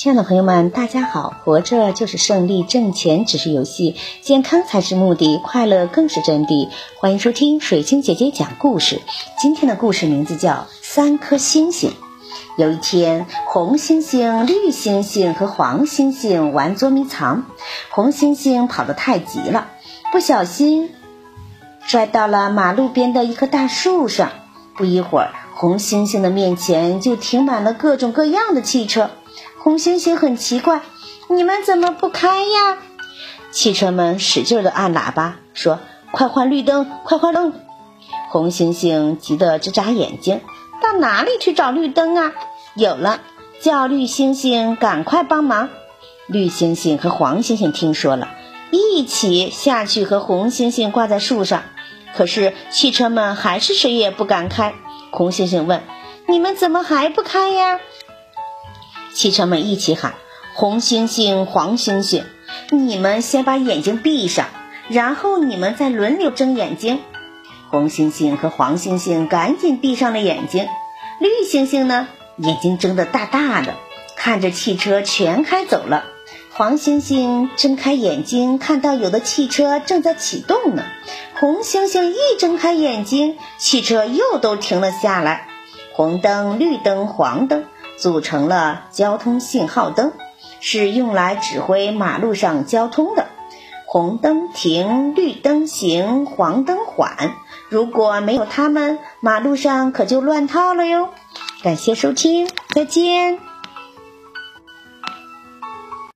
亲爱的朋友们，大家好！活着就是胜利，挣钱只是游戏，健康才是目的，快乐更是真谛。欢迎收听水晶姐姐讲故事。今天的故事名字叫《三颗星星》。有一天，红星星、绿星星和黄星星玩捉迷藏，红星星跑得太急了，不小心摔到了马路边的一棵大树上。不一会儿，红星星的面前就停满了各种各样的汽车。红星星很奇怪，你们怎么不开呀？汽车们使劲的按喇叭，说：“快换绿灯，快换灯！”红星星急得直眨眼睛，到哪里去找绿灯啊？有了，叫绿星星赶快帮忙。绿星星和黄星星听说了，一起下去和红星星挂在树上。可是汽车们还是谁也不敢开。红星星问：“你们怎么还不开呀？”汽车们一起喊：“红星星，黄星星，你们先把眼睛闭上，然后你们再轮流睁眼睛。”红星星和黄星星赶紧闭上了眼睛，绿星星呢，眼睛睁得大大的，看着汽车全开走了。黄星星睁开眼睛，看到有的汽车正在启动呢。红星星一睁开眼睛，汽车又都停了下来。红灯、绿灯、黄灯。组成了交通信号灯，是用来指挥马路上交通的。红灯停，绿灯行，黄灯缓。如果没有它们，马路上可就乱套了哟。感谢收听，再见。